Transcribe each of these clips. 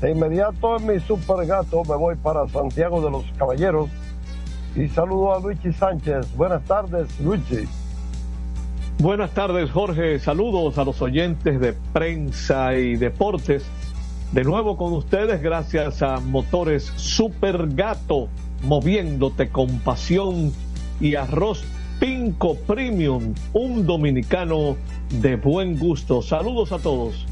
De inmediato en mi super gato me voy para Santiago de los Caballeros y saludo a Luigi Sánchez. Buenas tardes, Luigi. Buenas tardes, Jorge. Saludos a los oyentes de prensa y deportes. De nuevo con ustedes, gracias a Motores Super Gato, moviéndote con pasión y arroz Pinco Premium, un dominicano de buen gusto. Saludos a todos.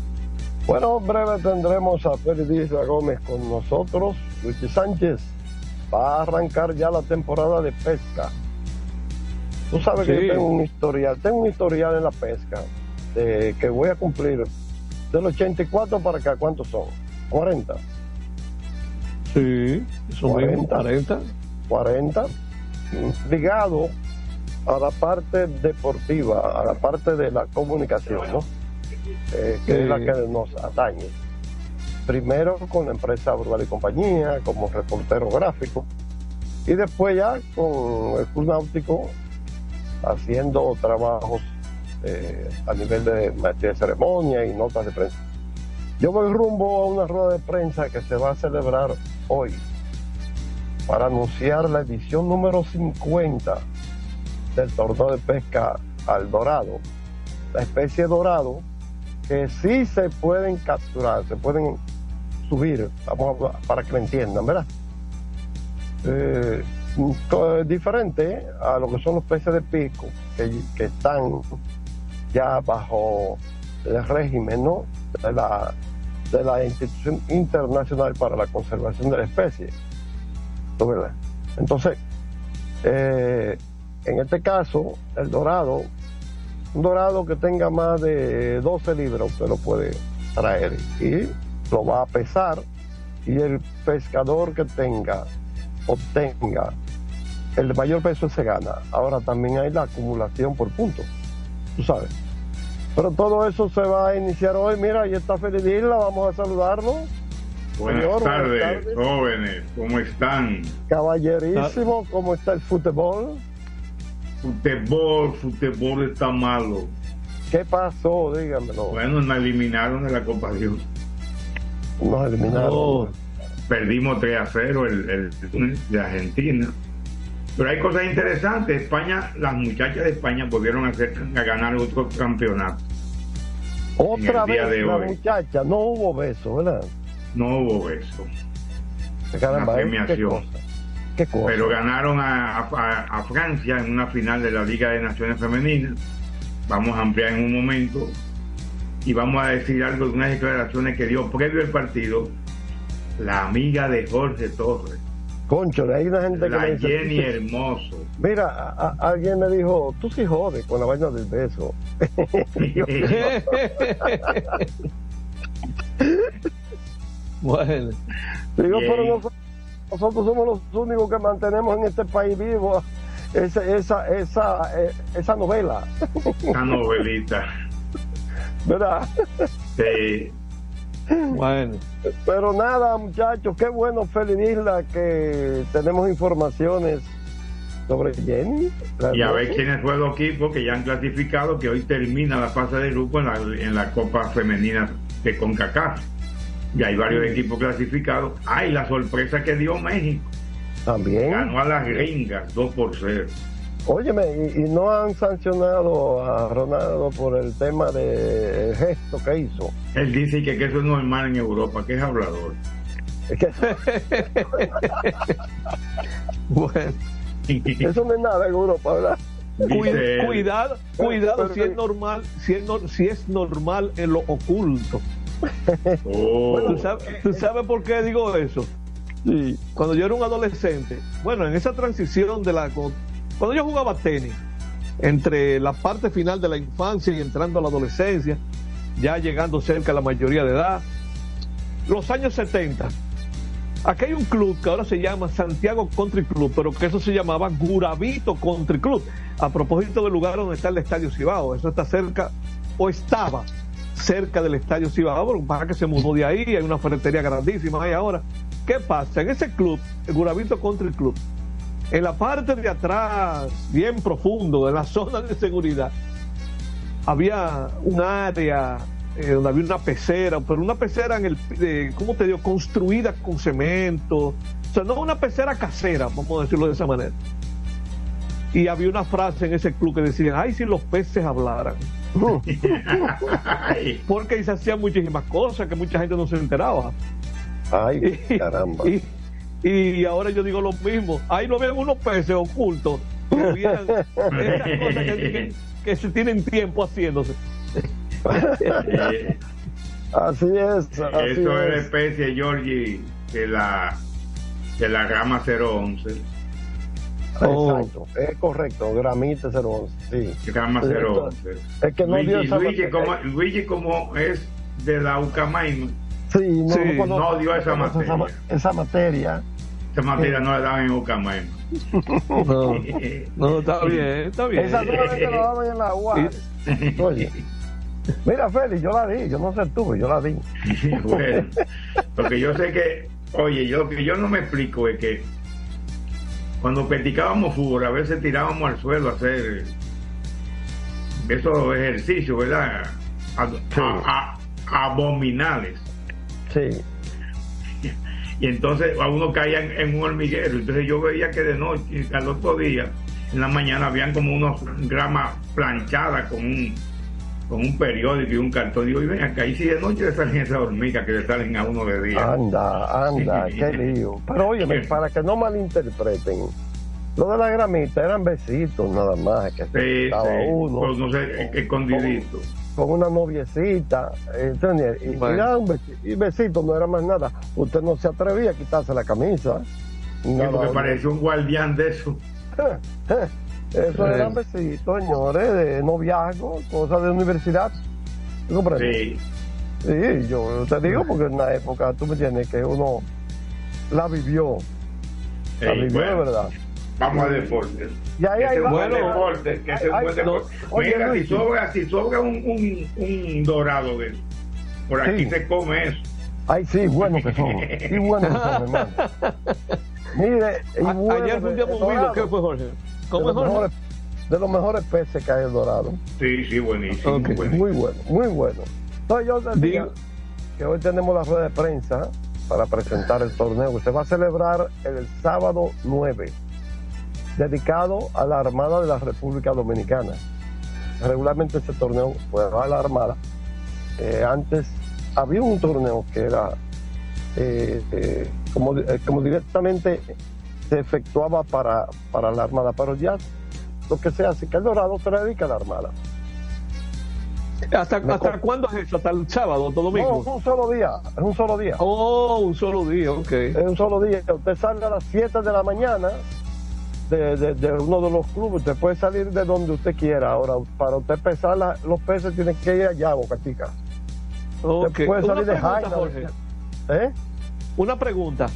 Bueno, breve tendremos a Félix Gómez con nosotros. Luis Sánchez va a arrancar ya la temporada de pesca. Tú sabes que yo tengo un historial, tengo un historial en la pesca de, que voy a cumplir del 84 para acá, ¿cuántos son? 40. Sí, son 40. 40. 40. Ligado a la parte deportiva, a la parte de la comunicación, ¿no? Eh, que es la que nos atañe. Primero con la empresa Brugal y Compañía, como reportero gráfico, y después ya con el Club Náutico haciendo trabajos eh, a nivel de maestría de ceremonia y notas de prensa. Yo voy rumbo a una rueda de prensa que se va a celebrar hoy para anunciar la edición número 50 del torneo de pesca al dorado. La especie dorado que sí se pueden capturar, se pueden subir, vamos para que me entiendan, ¿verdad? Eh, diferente a lo que son los peces de pico, que, que están ya bajo el régimen ¿no? de, la, de la Institución Internacional para la Conservación de la Especie. ¿verdad? Entonces, eh, en este caso, el dorado, un dorado que tenga más de 12 libras, usted lo puede traer y lo va a pesar y el pescador que tenga, obtenga el mayor peso se gana. Ahora también hay la acumulación por puntos, tú sabes. Pero todo eso se va a iniciar hoy. Mira, ahí está Feliz Isla, vamos a saludarlo. Buenas, tardes, jóvenes, ¿cómo están? Caballerísimo, ¿cómo está el fútbol? Fútbol, fútbol está malo. ¿Qué pasó? Dígamelo. Bueno, nos eliminaron de la Copa Dios. Nos eliminaron. perdimos 3 a 0 el, el, de Argentina. Pero hay cosas interesantes. España, las muchachas de España volvieron a, hacer, a ganar otro campeonato. Otra vez la muchacha, no hubo beso, ¿verdad? No hubo beso. Caramba, premiación. Pero ganaron a, a, Francia en una final de la Liga de Naciones Femeninas. Vamos a ampliar en un momento y vamos a decir algo de unas declaraciones que dio previo al partido la amiga de Jorge Torres. Concho, hay una gente la que me Jenny Hermoso. Mira, alguien me dijo, tú sí jodes con la vaina del beso. bueno. Digo, pero nosotros nosotros somos los únicos que mantenemos en este país vivo esa, esa, esa, eh, esa novela. Esa novelita. ¿Verdad? Sí. Bueno. Pero nada, muchachos, qué bueno, Feliz Isla, que tenemos informaciones sobre Jenny. Y a ver quiénes fue los equipos que ya han clasificado, que hoy termina la fase de grupo en la, en la Copa Femenina de CONCACAF. Y hay varios equipos clasificados. Ay, la sorpresa que dio México. También. Ganó a las gringas 2 por 0. Óyeme, y, no han sancionado a Ronaldo por el tema del gesto que hizo. Él dice que, eso es normal en Europa, que es hablador. Que bueno. Eso no es nada en Europa, ¿verdad? cuidado, cuidado si es normal, si es, si es normal en lo oculto. Oh. ¿tú, sabes, por qué digo eso? Sí. Cuando yo era un adolescente, bueno, en esa transición de la. Cuando yo jugaba tenis, entre la parte final de la infancia y entrando a la adolescencia, ya llegando cerca a la mayoría de edad, los años 70. Aquí hay un club que ahora se llama Santiago Country Club, pero que eso se llamaba Guravito Country Club, a propósito del lugar donde está el Estadio Cibao. Eso está cerca, o estaba cerca del estadio Cibao, para que se mudó de ahí, hay una ferretería grandísima ahí ahora. ¿Qué pasa? En ese club, el Guravito Country Club, en la parte de atrás, bien profundo, en la zona de seguridad, había un área eh, donde había una pecera, pero una pecera en el, ¿cómo te digo? Construida con cemento, o sea, no una pecera casera, vamos a decirlo de esa manera. Y había una frase en ese club que decía, ay, si los peces hablaran. Porque se hacían muchísimas cosas que mucha gente no se enteraba. Ay, caramba. Y, ahora yo digo lo mismo. Ahí no habían unos peces ocultos. Que esas cosas que, se tienen tiempo haciéndose. así es. Así Eso es la especie, Georgie, de la, de la rama 011 Exacto, es correcto, Gramite 011, sí. Grama 011. Es que no Luigi, dio Luigi, como, Luigi como es de la Ucamaima, sí, no, no, dio esa materia. Esa, materia. Esa materia no la daban en Ucamaima. No, no, está bien, está bien. Esa solamente la daban en la UAS. Oye. Mira, Félix, yo la di, yo no sé tú, yo la di. bueno, porque yo sé que, oye, yo, lo que yo no me explico es que cuando practicábamos fútbol, a veces tirábamos al suelo a hacer esos ejercicios, ¿verdad? abominales. Sí. Y entonces a uno caía en, un hormiguero. Entonces yo veía que de noche, al otro día, en la mañana, habían como unos gramas planchadas con un con un periódico y un cartón. Digo, y ven acá, y si de noche le salen esas hormigas que le salen a uno de día. Anda, anda, qué lío. Pero oye, para que no malinterpreten, lo de la gramita eran besitos nada más, que sí, estaba sí. uno. Pues no sé, escondidito. Con, con, una noviecita, eh, y, un besito, y besito no era más nada. Usted no se atrevía a quitarse la camisa. Sí, porque parecía un guardián de eso. Eso eran besitos, señores, de noviazgo, cosas de universidad. Sí. Sí, yo te digo porque en la época, tú me entiendes, que uno la vivió. La vivió de verdad. Vamos a deporte. Y ahí hay bueno, deporte, que se puede Mira, si sobra, si sobra un, un, un dorado de eso, por aquí se come eso. Ay, sí, bueno que son. Sí, bueno que son, hermano. Mire, y bueno, ayer fue un día ¿qué fue, Jorge? ¿Cómo de, los mejores, de los mejores peces que hay el dorado. Sí, sí, buenísimo. Muy bueno, muy bueno. Entonces yo te digo que hoy tenemos la rueda de prensa para presentar el torneo que se va a celebrar el sábado 9, dedicado a la Armada de la República Dominicana. Regularmente ese torneo fue a la Armada. Eh, antes había un torneo que era eh, eh, como, como directamente se efectuaba para, para la Armada, pero ya lo que se hace, que el Dorado se dedica a la Armada. ¿Hasta, ¿hasta cuándo es eso? ¿Hasta el sábado, domingo? No, es un solo día, es un solo día. Oh, un solo día, ok. Es un solo día. Usted sale a las 7 de la mañana de, de, uno de los clubes, usted puede salir de donde usted quiera. Ahora, para usted pesar los peces, tiene que ir allá, Boca Chica. Okay. puede salir de Jaina. ¿Eh? Una pregunta.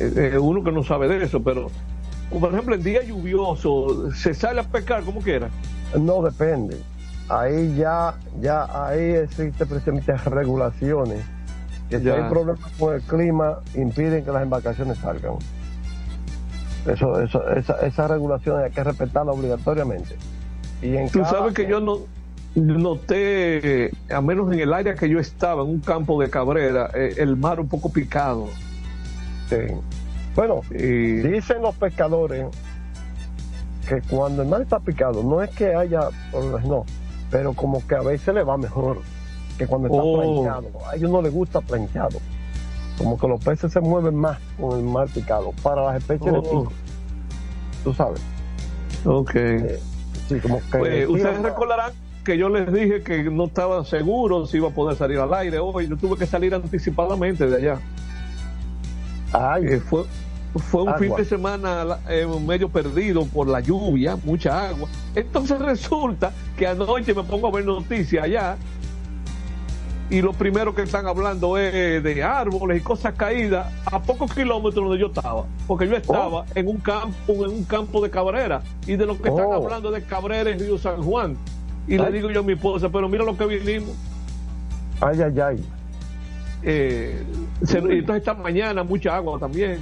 Eh, eh, uno que no sabe de eso, pero por ejemplo en día lluvioso, ¿se sale a pescar como quiera? No depende. Ahí ya, ya ahí existen precisamente regulaciones que si hay problemas con el clima impiden que las embarcaciones salgan. Eso, eso, esa, esa regulación hay que respetarla obligatoriamente. Y en Tú sabes que yo no noté, a menos en el área que yo estaba, en un campo de Cabrera, eh, el mar un poco picado. Bueno, dicen los pescadores que cuando el mar está picado, no es que haya no, pero como que a veces le va mejor que cuando está oh. planchado. A ellos no les gusta planchado. Como que los peces se mueven más con el mar picado para las especies de oh. Tú sabes. Ok. Eh, sí, como que pues, ustedes recordarán que yo les dije que no estaba seguro si iba a poder salir al aire hoy. Yo tuve que salir anticipadamente de allá. Eh, fue, fue un fin de semana eh, medio perdido por la lluvia, mucha agua. Entonces resulta que anoche me pongo a ver noticias allá y lo primero que están hablando es de árboles y cosas caídas a pocos kilómetros donde yo estaba, porque yo estaba oh. en un campo en un campo de Cabrera y de lo que están oh. hablando de Cabrera en Río San Juan. Y le digo yo a mi esposa, pero mira lo que vinimos. Ay, ay, ay. Eh, entonces esta mañana mucha agua también.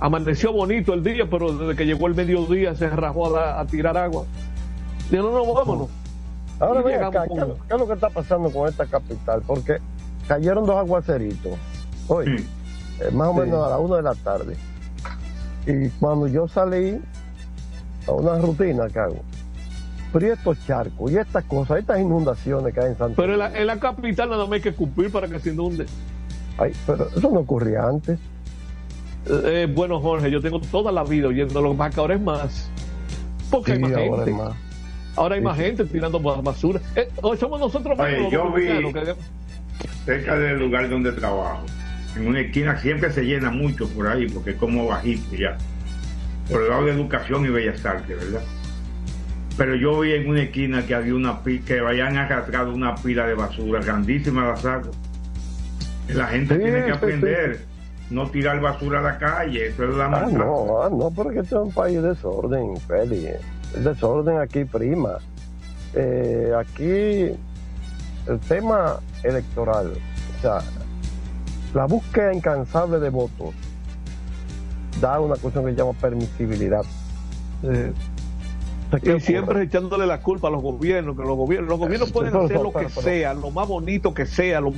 Amaneció bonito el día, pero desde que llegó el mediodía se rajó a, tirar agua. Dijo, no, no, vámonos. Ahora ven acá, ¿qué, es lo que está pasando con esta capital? Porque cayeron dos aguaceritos hoy, eh, más o menos a las una de la tarde. Y cuando yo salí a una rutina que hago, pero estos charcos y estas cosas, estas inundaciones que hay en Santo Pero en la, en la capital nada más hay que cumplir para que se inunde. Ay, pero eso no ocurría antes. Eh, bueno, Jorge, yo tengo toda la vida oyendo lo que ahora es más. Porque hay más gente. Ahora hay más gente tirando basura. Eh, hoy somos nosotros Oye, yo vi cerca del lugar donde trabajo. En una esquina siempre se llena mucho por ahí, porque es como bajito ya. Por el lado de educación y bellas artes, ¿verdad? Pero yo vi en una esquina que había una que habían arrastrado una pila de basura grandísima la saco. La gente tiene que aprender no tirar basura a la calle, eso es la ah, no, ah, no, porque este es un país de desorden, Feli. El desorden aquí prima. Eh, aquí el tema electoral, o sea, la búsqueda incansable de votos da una cuestión que se llama permisibilidad. Eh, y siempre echándole la culpa a los gobiernos, que los gobiernos, los gobiernos pueden hacer lo que sea, lo más bonito que sea, lo,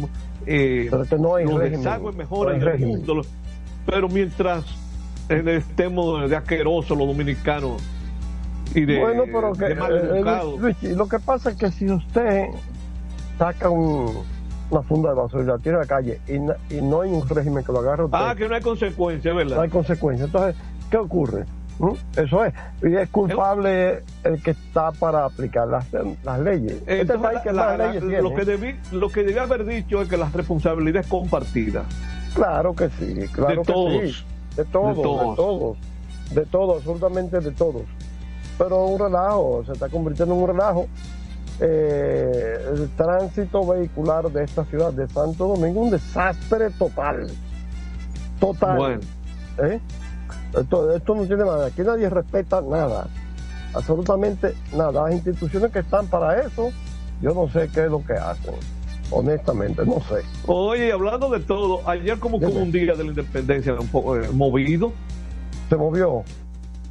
eh, pero no hay los desagües mejoran en el mundo, pero mientras estemos de asquerosos los dominicanos y de, bueno, pero que, eh, lo que pasa es que si usted saca una funda de basura y la tira a la calle y, y no hay un régimen que lo agarre ah que no hay consecuencias verdad no hay consecuencias entonces qué ocurre. Eso es. Y es culpable el que está para aplicar las, las leyes. este que lo, que debí, lo que debía haber dicho es que la responsabilidad es compartida. Claro que sí, claro de todos. De todos, de todos, de todos, absolutamente de todos. Pero un relajo, se está convirtiendo en un relajo. Eh, el tránsito vehicular de esta ciudad de Santo Domingo, un desastre total. Total. Bueno. ¿Eh? Esto, esto no tiene nada. Aquí nadie respeta nada. Absolutamente nada. Las instituciones que están para eso, yo no sé qué es lo que hacen. Honestamente, no sé. Oye, hablando de todo, ayer como como un día de la independencia un poco eh, movido. ¿Se movió?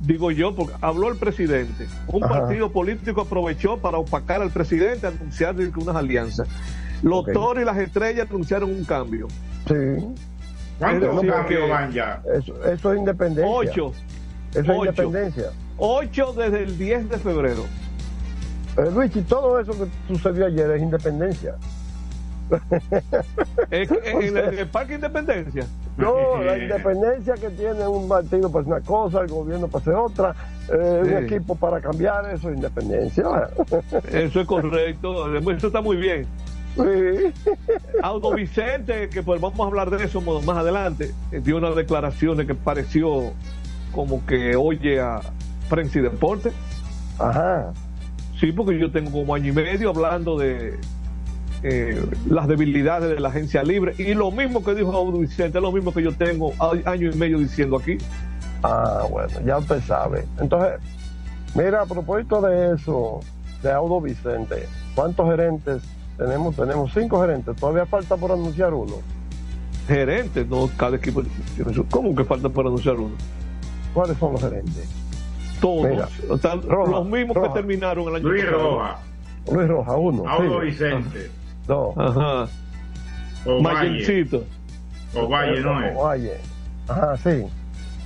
Digo yo, porque habló el presidente. Un partido político aprovechó para opacar al presidente, anunciar unas alianzas. Los toros y las estrellas anunciaron un cambio. Sí. ¿Cuántos cambios van ya? Eso, eso, es independencia. Ocho. Eso es independencia. Ocho desde el 10 de febrero. Pero Luis, y todo eso que sucedió ayer es independencia. ¿En, en el, Parque Independencia? No, la independencia que tiene un partido para una cosa, el gobierno para hacer otra, eh, un equipo para cambiar, eso es independencia. Eso es correcto, eso está muy bien. Sí. Auto Vicente, que pues vamos a hablar de eso más adelante, eh, dio unas declaraciones que pareció como que oye a Prensa y Deporte. Ajá. Sí, porque yo tengo como año y medio hablando de eh, las debilidades de la agencia libre y lo mismo que dijo Audo Vicente, es lo mismo que yo tengo año y medio diciendo aquí. Ah, bueno, ya usted sabe. Entonces, mira, a propósito de eso, de Audo Vicente, ¿cuántos gerentes tenemos, tenemos cinco gerentes, todavía falta por anunciar uno. Gerentes, no, cada equipo. ¿Cómo que falta por anunciar uno? ¿Cuáles son los gerentes? Todos. los mismos que terminaron el año Luis Roja. Luis Roja, uno. Audo Vicente. Dos. Ajá. Mayencito. O Valle, no es. Valle. Ajá, sí.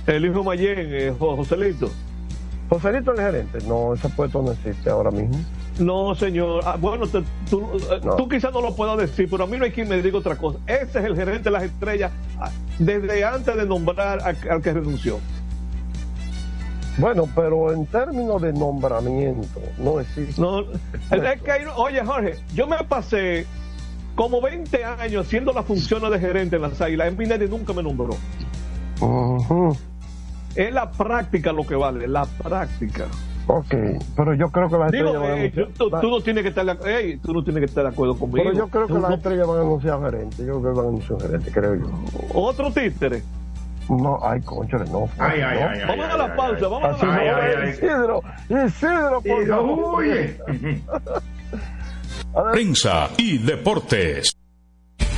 El hijo Mayen, eh, Joselito. Joselito es el gerente. No, ese puesto no existe ahora mismo. No, señor. Ah, bueno, tú, eh, tú, quizás no lo puedas decir, pero a mí no hay quien me diga otra cosa. Ese es el gerente de las estrellas ah, desde antes de nombrar al, que renunció. Bueno, pero en términos de nombramiento, no existe. No, es que oye, Jorge, yo me pasé como 20 años haciendo las funciones de gerente en las águilas. En Mineri nunca me nombró. Es la práctica lo que vale, la práctica. Ok, pero yo creo que las estrellas van a anunciar. Tú, no tienes que estar de, tú no tienes que estar de acuerdo conmigo. Pero yo creo que las estrellas van a anunciar gerente. Yo creo que van a anunciar gerente, creo yo. ¿Otro títere? No, ay, conchale, no. Ay, ay, ay, vamos a la pausa, vamos a la pausa. Isidro, Isidro, por favor. Prensa y deportes.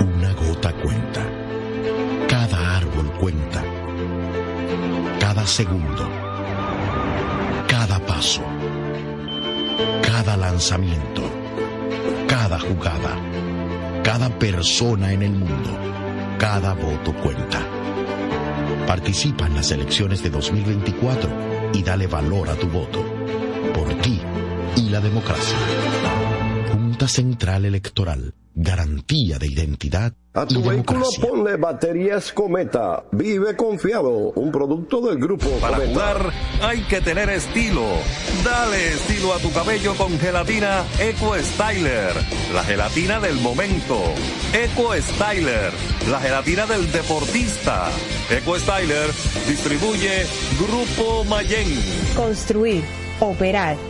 una gota cuenta. Cada árbol cuenta. Cada segundo. Cada paso. Cada lanzamiento. Cada jugada. Cada persona en el mundo. Cada voto cuenta. Participa en las elecciones de 2024 y dale valor a tu voto. Por ti y la democracia. Junta Central Electoral garantía de identidad. A tu vehículo ponle baterías Cometa. Vive confiado, un producto del grupo Para jugar hay que tener estilo. Dale estilo a tu cabello con gelatina Eco Styler, la gelatina del momento. Eco Styler, la gelatina del deportista. Eco Styler distribuye Grupo Mayen. Construir, operar,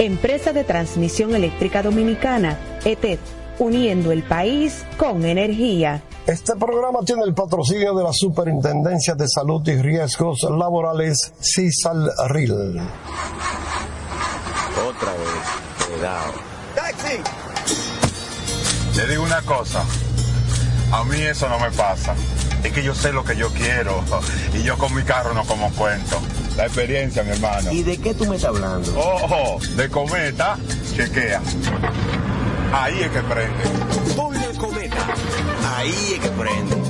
Empresa de Transmisión Eléctrica Dominicana, ETED, uniendo el país con energía. Este programa tiene el patrocinio de la Superintendencia de Salud y Riesgos Laborales, CISALRIL. Otra vez, cuidado. ¡Taxi! Le digo una cosa, a mí eso no me pasa. Es que yo sé lo que yo quiero y yo con mi carro no como cuento. La experiencia, mi hermano. ¿Y de qué tú me estás hablando? Ojo, de cometa, chequea. Ahí es que prende. Ponle cometa. Ahí es que prende.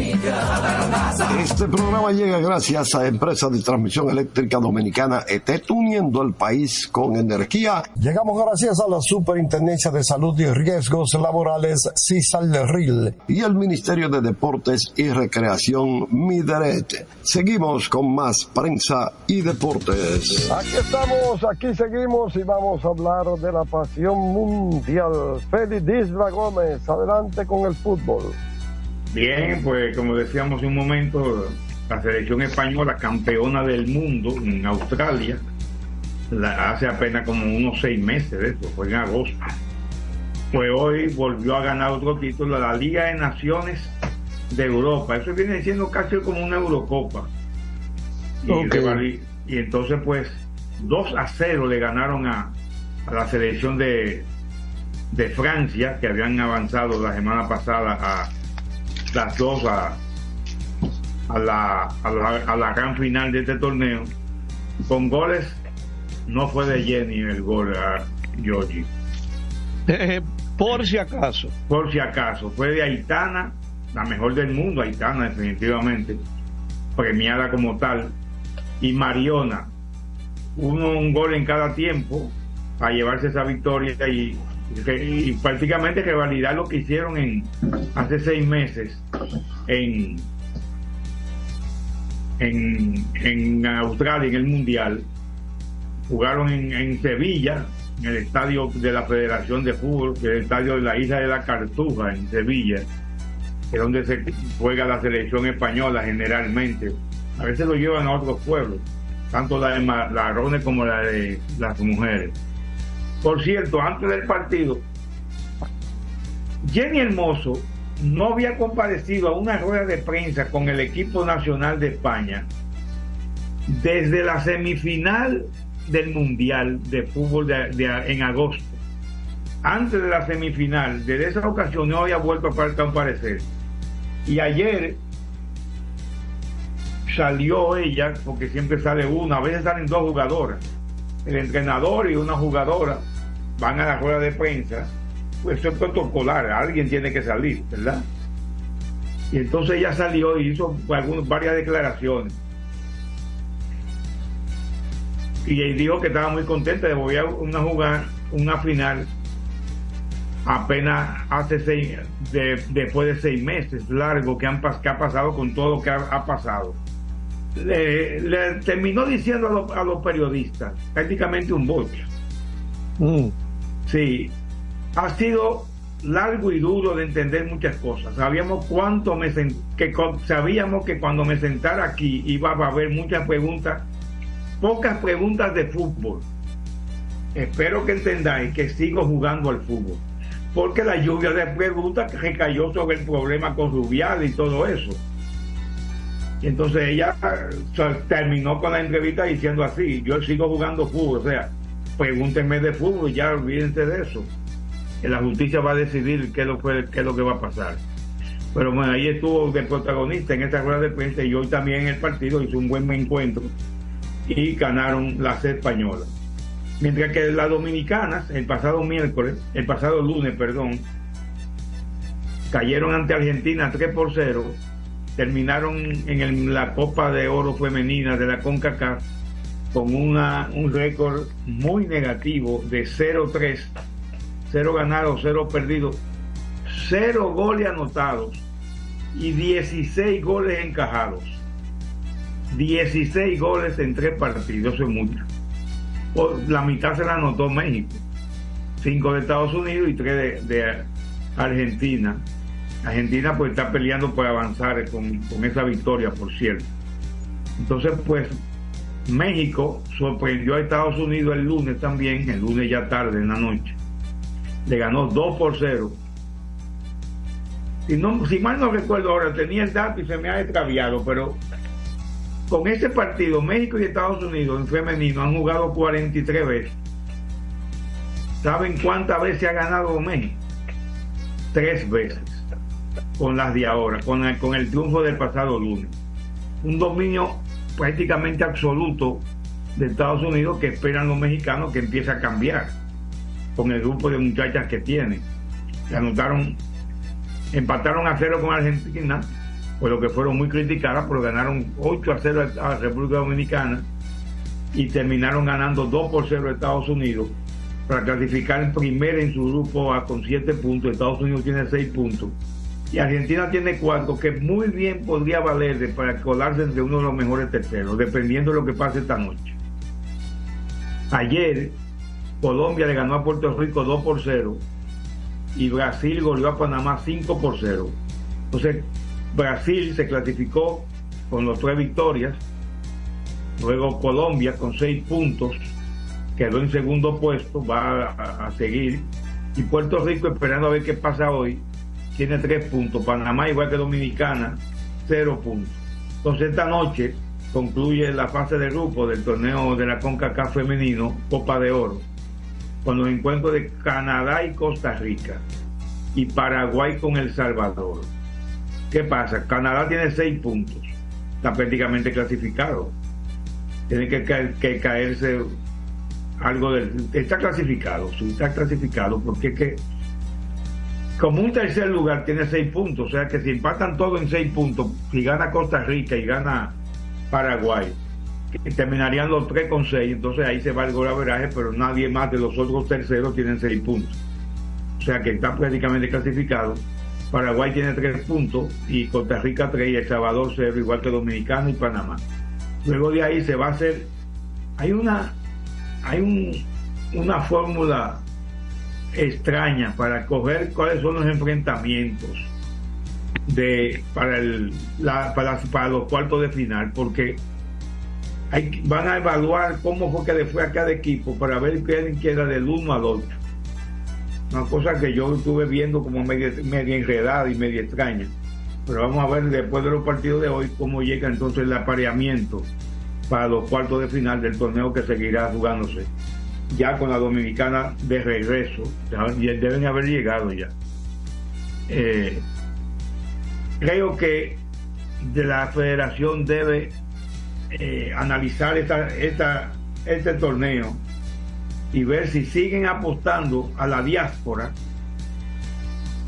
Este programa llega gracias a Empresa de Transmisión Eléctrica Dominicana ET, uniendo el país con energía. Llegamos gracias a la Superintendencia de Salud y Riesgos Laborales, CISALRIL, y el Ministerio de Deportes y Recreación, MIDERET. Seguimos con más prensa y deportes. Aquí estamos, aquí seguimos y vamos a hablar de la pasión mundial. Félix Disla Gómez, adelante con el fútbol. Bien, pues como decíamos un momento, la selección española, campeona del mundo en Australia, la- hace apenas como unos seis meses de eso, fue en agosto. Pues hoy volvió a ganar otro título, la Liga de Naciones de Europa. Eso viene siendo casi como una Eurocopa. Y, y entonces pues 2 a 0 le ganaron a, a la selección de, de Francia, que habían avanzado la semana pasada a las dos a, a, la, a, la, a la gran final de este torneo. Con goles, no fue de Jenny el gol a Georgie. Eh, por si acaso. Por si acaso, fue de Aitana, la mejor del mundo, Aitana definitivamente, premiada como tal, y Mariona, uno un gol en cada tiempo para llevarse esa victoria y, y- prácticamente revalidar lo que hicieron en hace seis meses en en, en Australia en el mundial. Jugaron en, en Sevilla en el estadio de la Federación de Fútbol que es el estadio de la isla de la Cartuja en Sevilla que es donde se juega la selección española generalmente. A veces lo llevan a otros pueblos tanto la de varones como la de las mujeres por cierto antes del partido Jenny Hermoso no había comparecido a una rueda de prensa con el equipo nacional de España desde la semifinal del Mundial de Fútbol en agosto. Antes de la semifinal, desde esa ocasión no había vuelto a comparecer. Y ayer salió ella, porque siempre sale una, a veces salen dos jugadoras. El entrenador y una jugadora van a la rueda de prensa pues eso es protocolar, alguien tiene que salir, ¿verdad? Y entonces ella salió y hizo algunas, varias declaraciones. Y él dijo que estaba muy contenta de volver a una jugar una final apenas hace seis, de- después de seis meses largo que, ha pasado con todo lo que ha, pasado. Le, terminó diciendo a, los- periodistas prácticamente un boche. Sí, ha sido largo y duro de entender muchas cosas. Sabíamos cuánto me sen- que sabíamos que cuando me sentara aquí iba a haber muchas preguntas, pocas preguntas de fútbol. Espero que entendáis que sigo jugando al fútbol, porque la lluvia de preguntas recayó sobre el problema con Rubial y todo eso. Y entonces ella eh, terminó con la entrevista diciendo así, yo sigo jugando fútbol, o sea, pregúntenme de fútbol y ya olvídense de eso. La justicia va a decidir qué es lo, que- va a pasar. Pero bueno, ahí estuvo de protagonista en esta rueda de prensa y hoy también en el partido hizo un buen encuentro y ganaron las españolas. Mientras que las dominicanas, el pasado miércoles, el pasado lunes, perdón, cayeron ante Argentina 3 por 0, terminaron en la Copa de Oro Femenina de la CONCACAF con una, un récord muy negativo de 0-3, 0 ganados, 0 perdidos, 0 goles anotados y 16 goles encajados. 16 goles en tres partidos, eso es mucho. Por- La mitad se la anotó México, 5 de Estados Unidos y 3 de, de Argentina. Argentina pues está peleando por avanzar con, con esa victoria, por cierto. Entonces pues México sorprendió a Estados Unidos el lunes también, el lunes ya tarde en la noche. Le ganó 2 por 0. Si, no, si mal no recuerdo ahora, tenía el dato y se me ha extraviado, pero con ese partido, México y Estados Unidos en femenino han jugado 43 veces. ¿Saben cuántas veces ha ganado México? Tres veces. Con las de ahora, con el, con el triunfo del pasado lunes. Un dominio prácticamente absoluto de Estados Unidos que esperan los mexicanos que empiece a cambiar. con el grupo de muchachas que tienen. Se anotaron, empataron a cero con Argentina, por lo que fueron muy criticadas, pero ganaron 8 a 0 a la República Dominicana y terminaron ganando 2 por 0 a Estados Unidos para clasificar primero en su grupo A con 7 puntos. Estados Unidos tiene 6 puntos. Y Argentina tiene 4, que muy bien podría valerle para colarse entre uno de los mejores terceros, dependiendo de lo que pase esta noche. Ayer, Colombia le ganó a Puerto Rico 2 por 0 y Brasil goleó a Panamá 5 por 0. Entonces, Brasil se clasificó con los tres victorias. Luego Colombia con 6 puntos quedó en segundo puesto, va a seguir. Y Puerto Rico esperando a ver qué pasa hoy, tiene 3 puntos. Panamá igual que Dominicana, 0 puntos. Entonces esta noche concluye la fase de grupo del torneo de la CONCACAF femenino, Copa de Oro, con los encuentros de Canadá y Costa Rica y Paraguay con El Salvador. ¿Qué pasa? Canadá tiene 6 puntos, está prácticamente clasificado. Tiene que, caer- que caerse algo del... Está clasificado, sí, está clasificado, porque es que como un tercer lugar tiene 6 puntos, o sea que si empatan todo en 6 puntos, si gana Costa Rica y gana Paraguay, terminarían los tres con 6, entonces ahí se va el golaveraje, pero nadie más de los otros terceros tienen 6 puntos. O sea que está prácticamente clasificado. Paraguay tiene 3 puntos y Costa Rica 3 y El Salvador 0, igual que Dominicana y Panamá. Luego de ahí se va a hacer, hay una, hay un, una fórmula extraña para coger cuáles son los enfrentamientos de para el la, para, para los cuartos de final porque hay, van a evaluar cómo fue que le fue a cada equipo para ver quién queda del 1 al 8 una cosa que yo estuve viendo como media, media enredada y media extraña. Pero vamos a ver después de los partidos de hoy cómo llega entonces el apareamiento para los cuartos de final del torneo que seguirá jugándose ya con la dominicana de regreso deben haber llegado ya eh, creo que de la federación debe eh, analizar esta, esta, este torneo y ver si siguen apostando a la diáspora.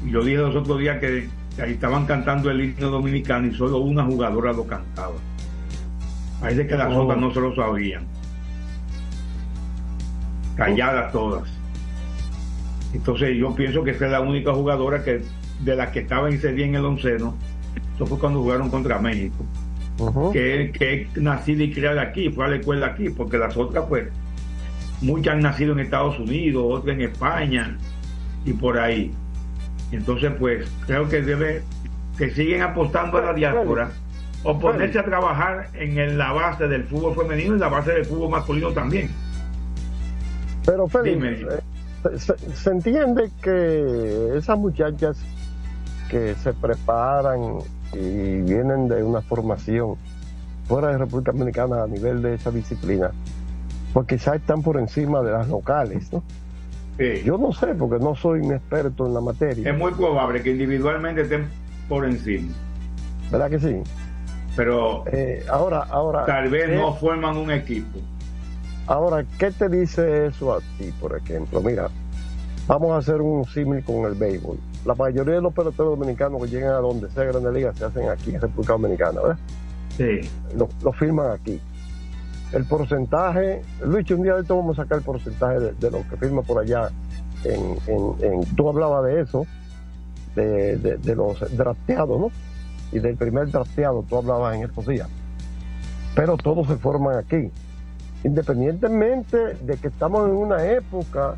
Y yo dije los otros días que, que ahí estaban cantando el himno dominicano y solo una jugadora lo cantaba. Parece que las Oh. otras no se lo sabían. Calladas todas. Entonces yo pienso que esa es la única jugadora que de las que estaba en ese día en el onceno. Eso fue cuando jugaron contra México. que, que es nacida y criada aquí, fue a la escuela aquí, porque las otras pues muchas han nacido en Estados Unidos, otras en España y por ahí. Entonces pues creo que debe, que siguen apostando a la diáspora o ponerse a trabajar en el- la base del fútbol femenino y la base del fútbol masculino también. Pero Félix, eh, se, se entiende que esas muchachas que se preparan y vienen de una formación fuera de República Dominicana a nivel de esa disciplina, pues quizás están por encima de las locales, ¿no? Yo no sé, porque no soy un experto en la materia. Es muy probable que individualmente estén por encima, ¿Verdad que sí? pero Eh, ahora, ahora. tal vez ¿qué- no forman un equipo. Ahora, ¿qué te dice eso a ti, por ejemplo? Mira, vamos a hacer un símil con el béisbol. La mayoría de los peloteros dominicanos que llegan a donde sea Grande Liga se hacen aquí en República Dominicana, ¿verdad? Sí. Lo, lo firman aquí. El porcentaje, Luis, un día de esto vamos a sacar el porcentaje de, de lo que firma por allá. En, en- en- tú hablabas de eso, de, de- de los drafteados, ¿no? Y del primer drafteado, tú hablabas en estos días. Pero todos se forman aquí independientemente de que estamos en una época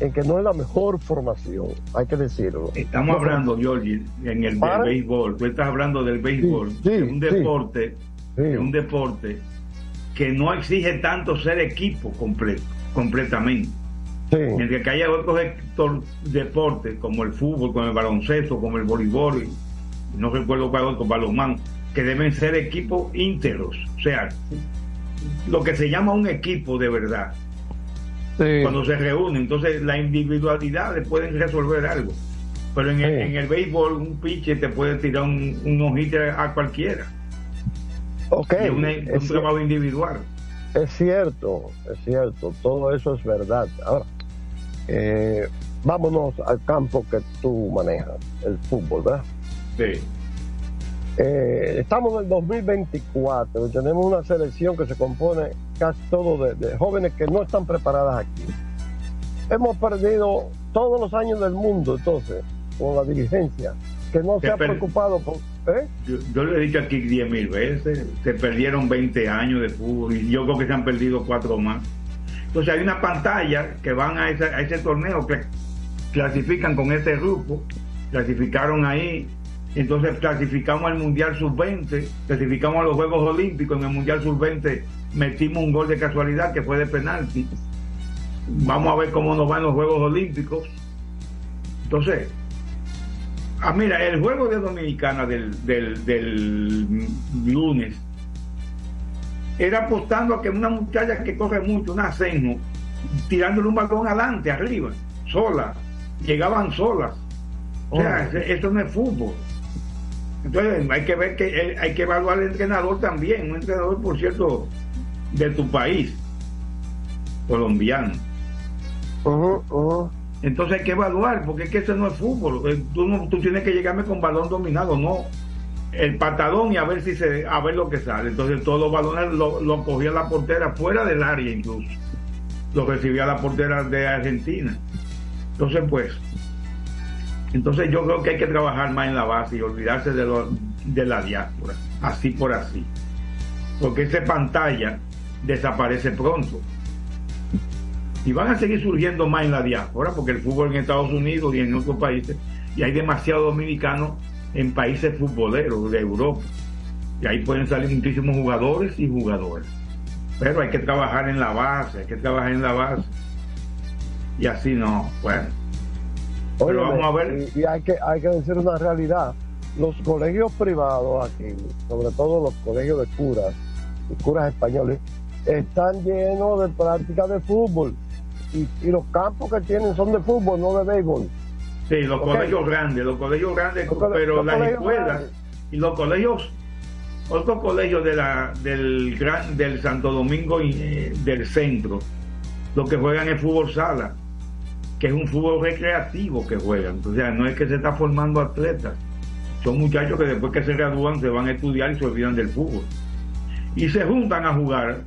en que no es la mejor formación, hay que decirlo. Estamos No, hablando, Georgie, en el del béisbol. Tú estás hablando del béisbol, Sí, de un sí. deporte, de un deporte que no exige tanto ser equipo completo, completamente. Mientras que haya otros deportes como el fútbol, como el baloncesto, como el voleibol, y no recuerdo cuál otro, balonmano, que deben ser equipos íntegros. O sea, lo que se llama un equipo de verdad. Cuando se reúnen, entonces las individualidades pueden resolver algo. Pero en, el, en el béisbol, un pitcher te puede tirar un, un a cualquiera. Ok, Y una- un trabajo individual. Es cierto, es cierto, todo eso es verdad. Ahora, Eh, vámonos al campo que tú manejas, el fútbol, ¿verdad? Sí. Eh, estamos en el 2024 y tenemos una selección que se compone casi todo de, de jóvenes que no están preparadas aquí. Hemos perdido todos los años del mundo, entonces, con la dirigencia, que no se ha preocupado por... ¿eh? Yo, yo le he dicho aquí 10 mil veces, se perdieron 20 años de fútbol y yo creo que se han perdido cuatro más. Entonces hay una pantalla que van a ese, a ese torneo que clasifican con ese grupo, clasificaron ahí, entonces clasificamos al Mundial Sub-20, clasificamos a los Juegos Olímpicos, en el Mundial Sub-20 metimos un gol de casualidad que fue de penalti. Vamos a ver cómo nos van los Juegos Olímpicos. Entonces, Ah, mira, el juego de Dominicana del, del, del lunes era apostando a que una muchacha que corre mucho, un ascenso, tirándole un balón adelante, arriba, sola, llegaban solas. O sea, Oh. eso no es fútbol. Entonces hay que ver que hay que evaluar al entrenador también, un entrenador, por cierto, de tu país, colombiano. Entonces hay que evaluar, porque es que eso no es fútbol. Eh, Tú, no- tú tienes que llegarme con balón dominado, no el patadón y a ver si se, a ver lo que sale. Entonces todos los balones lo, lo cogía la portera fuera del área incluso. Lo recibía la portera de Argentina. Entonces pues, entonces yo creo que hay que trabajar más en la base y olvidarse de, lo, de la diáspora, así por así. Porque esa pantalla desaparece pronto y van a seguir surgiendo más en la diáspora, porque el fútbol en Estados Unidos y en otros países, y hay demasiados dominicanos en países futboleros de Europa. Y ahí pueden salir muchísimos jugadores y jugadores. Pero hay que trabajar en la base, hay que trabajar en la base. Y así no, bueno. Vamos a ver. Y, y hay, que, hay que decir una realidad. Los colegios privados aquí, sobre todo los colegios de curas, y curas españoles, están llenos de prácticas de fútbol. Y, y los campos que tienen son de fútbol, no de béisbol. Sí, los colegios grandes, los colegios grandes, Los pero los las escuelas grandes. y los colegios, otros colegios de la, del, gran, del Santo Domingo y eh, del centro, lo que juegan es fútbol sala, que es un fútbol recreativo que juegan. O sea, no es que se está formando atletas, son muchachos que después que se gradúan se van a estudiar y se olvidan del fútbol. Y se juntan a jugar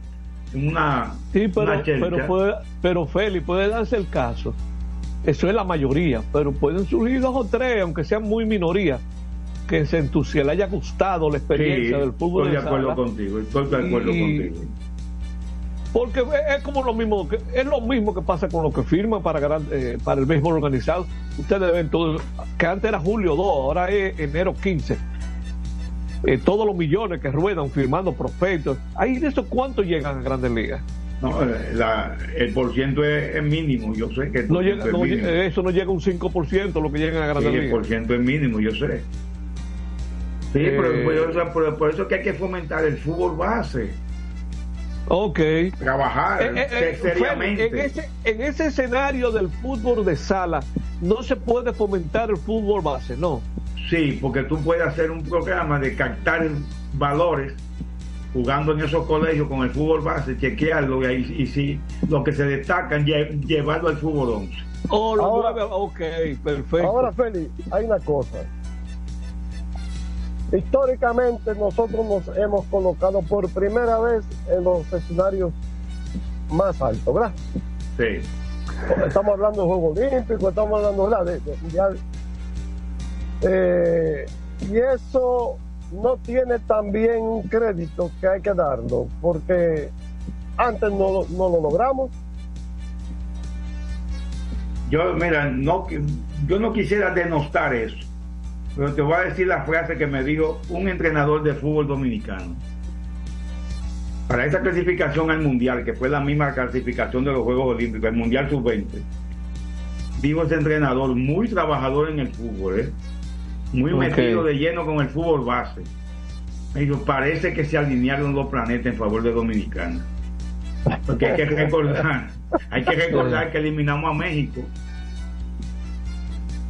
en una, Sí, pero, una pero, puede, pero Félix, puede darse el caso. Eso es la mayoría, pero pueden surgir dos o tres, aunque sean muy minoría, que se entusiasme, le haya gustado la experiencia Sí, del fútbol estoy de acuerdo sala. contigo, estoy de acuerdo Y- contigo. Porque es como lo mismo que es lo mismo que pasa con lo que firman para gran- eh, para el béisbol organizado. Ustedes ven todo que antes era julio 2, ahora es enero 15. Eh, todos los millones que ruedan firmando prospectos. Ahí de eso cuánto llegan a Grandes Ligas. No, eh, la- el porciento es, es mínimo, yo sé que No llega, es no, eso no llega a un 5% lo que llegan a Sí, Grandes el Ligas. porciento es mínimo, yo sé. Sí, Eh, pero por eso, por, por eso que hay que fomentar el fútbol base, Ok. trabajar Eh, eh, eh, se- seriamente. En, ese, en ese escenario del fútbol de sala, no se puede fomentar el fútbol base, no. Sí, porque tú puedes hacer un programa de captar valores jugando en esos colegios con el fútbol base, chequearlo y, ahí- y si los que se destacan, lle- llevarlo al fútbol 11. Oh, lo Ahora- ok, perfecto. Ahora, Félix, hay una cosa. Históricamente nosotros nos hemos colocado por primera vez en los escenarios más altos, ¿verdad? Sí. Estamos hablando de Juegos Olímpicos, estamos hablando ¿verdad? de, de Mundial. Eh, y eso no tiene también un crédito que hay que darlo, porque antes no, lo- no lo logramos. Yo, mira, no, yo no quisiera denostar eso, pero te voy a decir la frase que me dijo un entrenador de fútbol dominicano. Para esa clasificación al Mundial, que fue la misma clasificación de los Juegos Olímpicos, el Mundial Sub-20, dijo ese entrenador, muy trabajador en el fútbol, ¿eh? muy metido de lleno con el fútbol base. Me dijo, parece que se alinearon los planetas en favor de Dominicana. Porque hay que recordar, hay que recordar que eliminamos a México.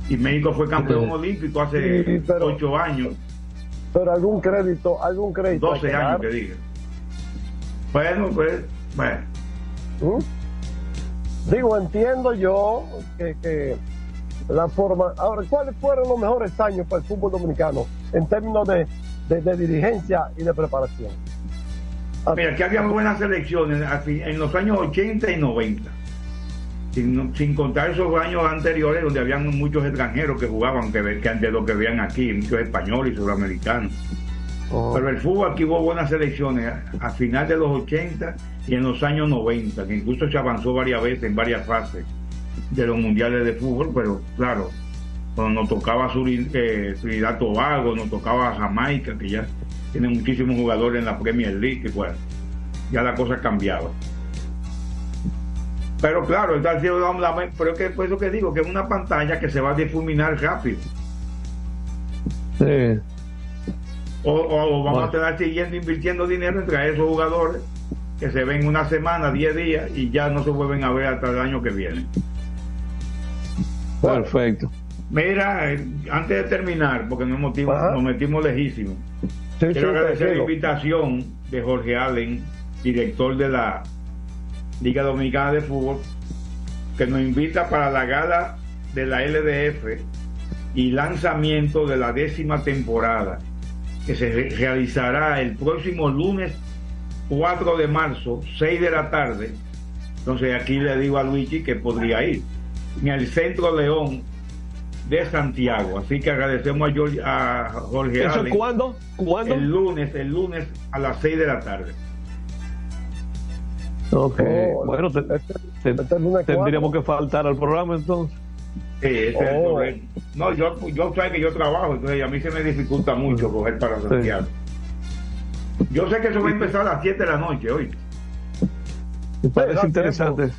Y México fue campeón olímpico hace Sí, pero- ocho años, Pero algún crédito, algún crédito. hay 12 que años que diga. Bueno, pues, bueno. ¿Mm? Digo, entiendo yo que, que la forma. Ahora, ¿cuáles fueron los mejores años para el fútbol dominicano en términos de, de- de dirigencia y de preparación? Mira, aquí había buenas selecciones en los años 80 y 90. Sin, sin contar esos años anteriores donde habían muchos extranjeros que jugaban, que, que de lo que veían aquí, muchos españoles y sudamericanos. Pero el fútbol aquí hubo buenas selecciones a, final de los 80 y en los años 90, que incluso se avanzó varias veces en varias fases de los mundiales de fútbol, pero claro, cuando nos tocaba Suri- eh, Trinidad Tobago, nos tocaba Jamaica, que ya tiene muchísimos jugadores en la Premier League, y bueno, ya la cosa cambiaba. Pero claro, está la- pero es que por eso que digo que es una pantalla que se va a difuminar rápido. Sí. O, o- o vamos Bueno. a estar siguiendo invirtiendo dinero entre esos jugadores que se ven una semana, 10 días y ya no se vuelven a ver hasta el año que viene. Perfecto. Mira, eh, antes de terminar, porque nos metimos, nos metimos lejísimos, Sí, quiero sí, agradecer la invitación de Jorge Allen, director de la Liga Dominicana de Fútbol, que nos invita para la gala de la LDF y lanzamiento de la décima temporada, que se re- realizará el próximo lunes 4 de marzo, 6 de la tarde. Entonces aquí le digo a Luigi que podría ir en el Centro León de Santiago. Así que agradecemos a Jorge, a Jorge ¿Eso Allen. cuándo? ¿Cuándo? El lunes, el lunes a las 6 de la tarde. Ok. Oh, bueno, te- te- tendríamos que faltar al programa entonces. Sí, ese es el Oh. problema. No, yo, yo sé que yo trabajo, entonces a mí se me dificulta mucho coger para Santiago. Yo sé que eso va a empezar a las 7 de la noche hoy. Me parece interesante.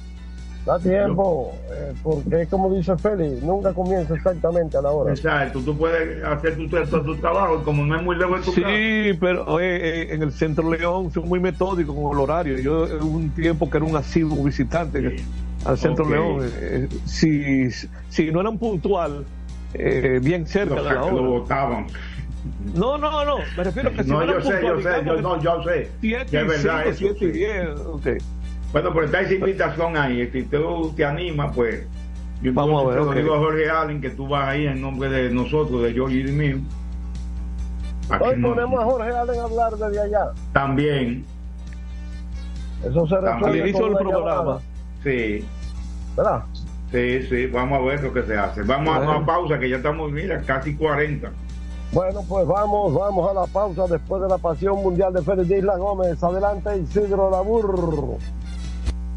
Da tiempo, eh, porque como dice Félix, nunca comienza exactamente a la hora. Exacto, tú puedes hacer tu, tu, tu trabajo como no es muy lejos de tu casa. Sí, pero oye, eh, en el Centro León son muy metódicos con el horario. Yo un tiempo que era un asiduo visitante al Centro. León. eh, si, si no eran puntual, eh, bien cerca Lo, de la lo hora. votaban. No, no, no. Me refiero a que si No, no, yo eran sé, yo puntual, sé, yo, no, yo sé. siete que es y. Bueno, pero está esa invitación ahí. Si tú te animas, pues. Yo Vamos a ver, lo ok. digo a Jorge Allen que tú vas ahí en nombre de nosotros, de George y de mí. Hoy no- ponemos a Jorge Allen a hablar desde allá. También. Eso se Al resuelve inicio del una programa. Sí. ¿Verdad? Sí, sí, vamos a ver lo que se hace. Vamos a una pausa que ya estamos, mira, casi 40. Bueno, pues vamos, vamos a la pausa después de la pasión mundial de Félix de Isla Gómez. Adelante, Isidro Labur.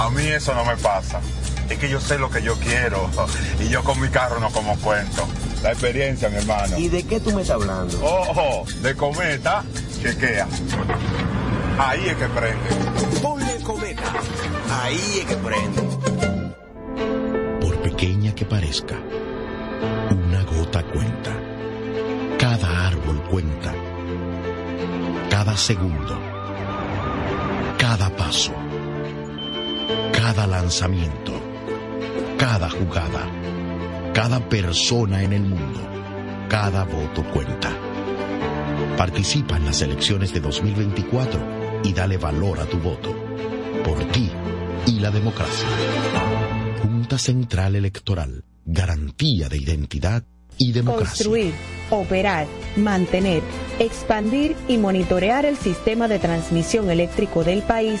A mí eso no me pasa. Es que yo sé lo que yo quiero y yo con mi carro no como cuento. La experiencia, mi hermano. ¿Y de qué tú me estás hablando? Ojo, de cometa, chequea. Ahí es que prende. Ponle cometa. Ahí es que prende. Por pequeña que parezca, una gota cuenta. Cada árbol cuenta. Cada segundo. Cada paso. Cada lanzamiento. Cada jugada. Cada persona en el mundo. Cada voto cuenta. Participa en las elecciones de 2024 y dale valor a tu voto. Por ti y la democracia. Junta Central Electoral. Garantía de identidad y democracia. Construir, operar, mantener, expandir y monitorear el sistema de transmisión eléctrico del país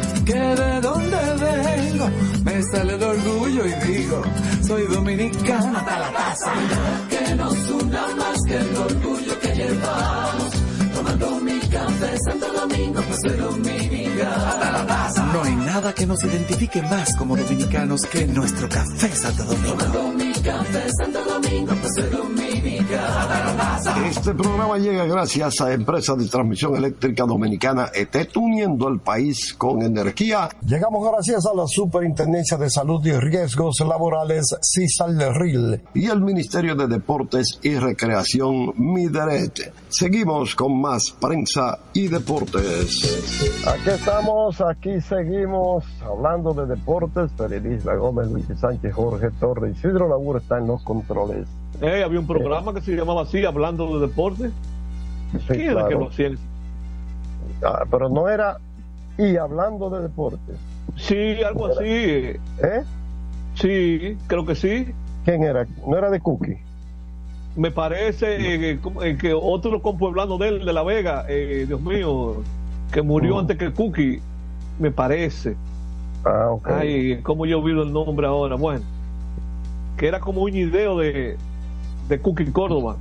que de dónde vengo, me sale el orgullo y digo, soy dominicano hasta la taza. Que nos una más que el orgullo que llevamos, tomando mi café Santo Domingo, soy dominicano hasta la taza. No hay nada que nos identifique más como dominicanos que nuestro café Santo Domingo. Tomando mi café Santo Domingo, soy dominicano hasta la taza. Este programa llega gracias a Empresa de Transmisión Eléctrica Dominicana ETET, uniendo el país con energía. Llegamos gracias a la Superintendencia de Salud y Riesgos Laborales, CISAL-RIL, y el Ministerio de Deportes y Recreación, MIDERET. Seguimos con más prensa y deportes. Aquí estamos, aquí seguimos hablando de deportes. Periodista Gómez, Luis Sánchez, Jorge Torres, Isidro Laburo está en los controles. Eh, había un programa que se llamaba así, hablando de deporte. Sí, ¿Quién era que lo hacía? Ah, pero no era y hablando de deportes. Sí, algo así. ¿Eh? Sí, creo que sí. ¿Quién era? ¿No era de Cookie? Me parece eh, eh, que otro compueblano de él, de La Vega, eh, Dios mío, que murió antes que Cookie, me parece. Ah, ok. Ay, cómo yo olvido el nombre ahora. Bueno, que era como un ideo de, de Cookie Córdoba.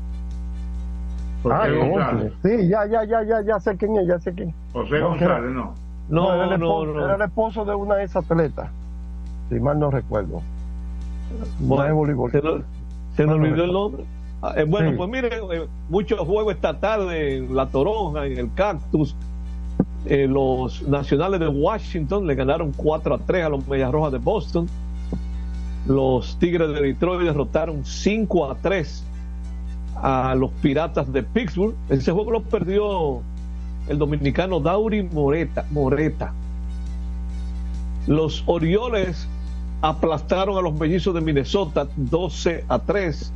Ah. González. sí, ya, ya, ya, ya, ya sé quién es, ya sé quién. José No, era- González, no. No, era, el no, esposo, no. era el esposo de una ex atleta, si mal no recuerdo. Una de voleibol. Se, nos- se nos olvidó el nombre. Ah, eh, bueno, Sí. pues miren, eh, muchos juegos esta tarde en La Toronja, en el Cactus. Eh, los nacionales de Washington le ganaron 4 a 3 a los Medias Rojas de Boston. Los Tigres de Detroit derrotaron 5 a 3 a los Piratas de Pittsburgh. Ese juego lo perdió el dominicano Dauri Moreta. Moreta. Los Orioles aplastaron a los mellizos de Minnesota 12 a 3.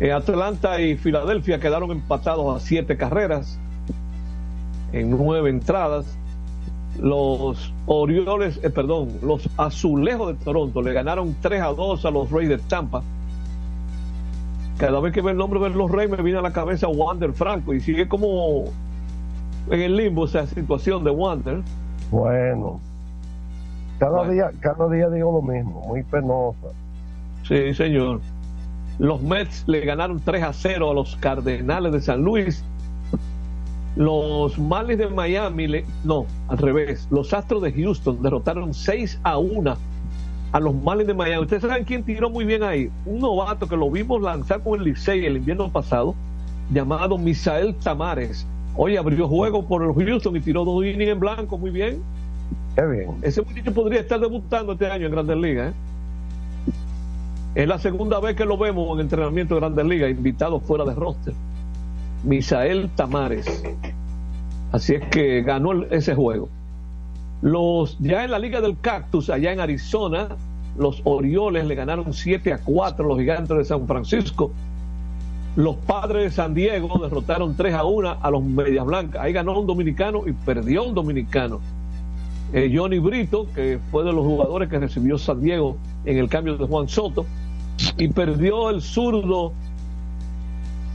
Eh, Atlanta y Filadelfia quedaron empatados a 7 carreras en 9 entradas. Los Orioles, eh, perdón, los Azulejos de Toronto le ganaron 3 a 2 a los Rays de Tampa. Cada vez que ve el nombre de los Reyes me viene a la cabeza Wander Franco y sigue como en el limbo esa situación de Wander. Bueno, cada día, cada día digo lo mismo, muy penosa. Sí, señor. Los Mets le ganaron 3 a 0 a los Cardenales de San Luis. Los Marlins de Miami, le, no, al revés. Los Astros de Houston derrotaron 6 a 1 a los Marlins de Miami. Ustedes saben quién tiró muy bien ahí. Un novato que lo vimos lanzar con el Licey el invierno pasado, llamado Misael Tamares. Hoy abrió juego por los Houston y tiró dos innings en blanco, muy bien. Qué bien. Ese muchacho podría estar debutando este año en Grandes Ligas. ¿eh? Es la segunda vez que lo vemos en entrenamiento de Grandes Ligas, invitado fuera de roster. Misael Tamares. Así es que ganó ese juego. Los, ya en la Liga del Cactus, allá en Arizona, los Orioles le ganaron 7 a 4 a los Gigantes de San Francisco. Los Padres de San Diego derrotaron 3 a 1 a los Medias Blancas. Ahí ganó un dominicano y perdió un dominicano. Eh, Johnny Brito, que fue de los jugadores que recibió San Diego en el cambio de Juan Soto, y perdió el zurdo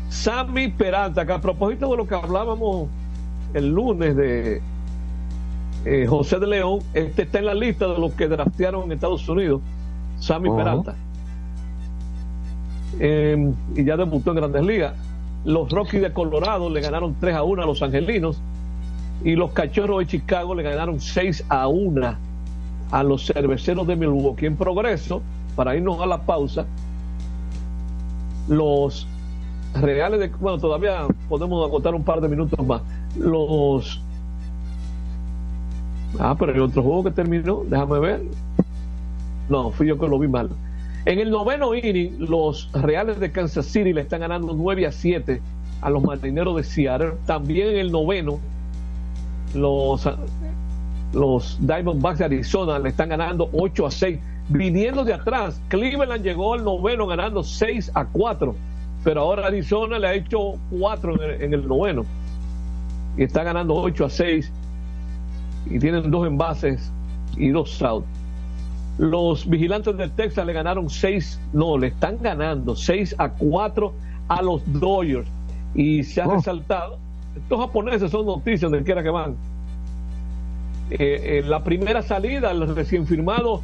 Sammy Peralta, que a propósito de lo que hablábamos el lunes de eh, José de León, este está en la lista de los que draftearon en Estados Unidos, Sammy Peralta. Eh, y ya debutó en Grandes Ligas. Los Rockies de Colorado le ganaron 3 a 1 a los Angelinos y los Cachorros de Chicago le ganaron 6 a 1 a los Cerveceros de Milwaukee. En progreso, para irnos a la pausa, los Reales de... Bueno, todavía podemos agotar un par de minutos más. Los... Ah, pero el otro juego que terminó, déjame ver. No, fui yo que lo vi mal. En el noveno inning, los Reales de Kansas City le están ganando 9 a 7 a los Marineros de Seattle. También en el noveno, los, los Diamondbacks de Arizona le están ganando 8 a 6. Viniendo de atrás, Cleveland llegó al noveno ganando 6 a 4. Pero ahora Arizona le ha hecho 4 en el, en el noveno. Y está ganando 8 a 6. Y tienen dos envases y dos outs. Los vigilantes de Texas le ganaron 6, no, le están ganando 6 a 4 a los Dodgers. Y se ha resaltado, estos japoneses son noticias donde quiera que van. Eh, la primera salida, el recién firmado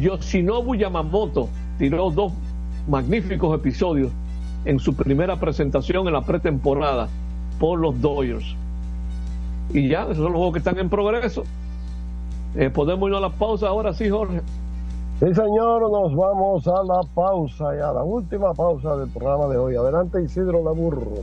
Yoshinobu Yamamoto tiró dos magníficos episodios en su primera presentación en la pretemporada por los Dodgers. Y ya, esos son los juegos que están en progreso. Eh, podemos ir a la pausa ahora sí, Jorge. Sí, señor, nos vamos a la pausa y a la última pausa del programa de hoy. Adelante, Isidro Laburro.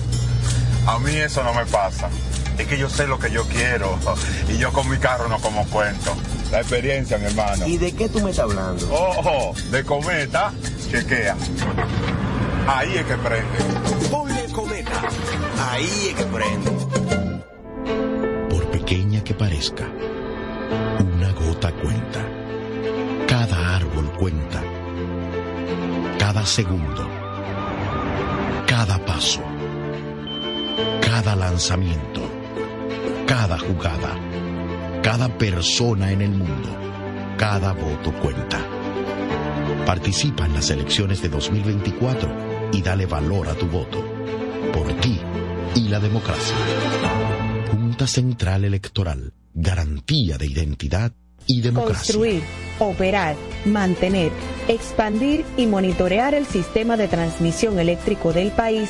a mí eso no me pasa. Es que yo sé lo que yo quiero y yo con mi carro no como cuento. La experiencia, mi hermano. ¿Y de qué tú me estás hablando? Ojo, de cometa, chequea. Ahí es que prende. Ponle cometa. Ahí es que prende. Por pequeña que parezca, una gota cuenta. Cada árbol cuenta. Cada segundo. Cada paso. Cada lanzamiento. Cada jugada. Cada persona en el mundo. Cada voto cuenta. Participa en las elecciones de 2024 y dale valor a tu voto. Por ti y la democracia. Junta Central Electoral. Garantía de identidad y democracia. Construir, operar, mantener, expandir y monitorear el sistema de transmisión eléctrico del país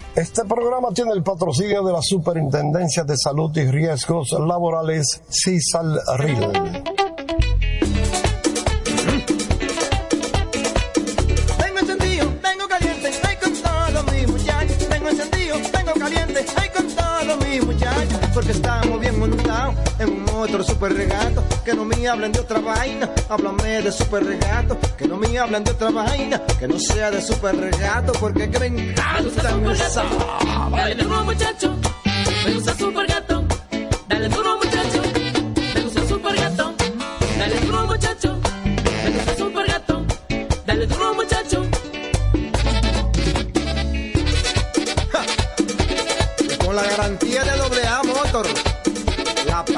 Este programa tiene el patrocinio de la Superintendencia de Salud y Riesgos Laborales, CISAL RIL. Tengo. Porque estamos bien montados en un super regato. Que no me hablen de otra vaina, háblame de super regato. Que no me hablen de otra vaina, que no sea de super regato. Porque que me encanta. Dale duro muchacho, me gusta super gato.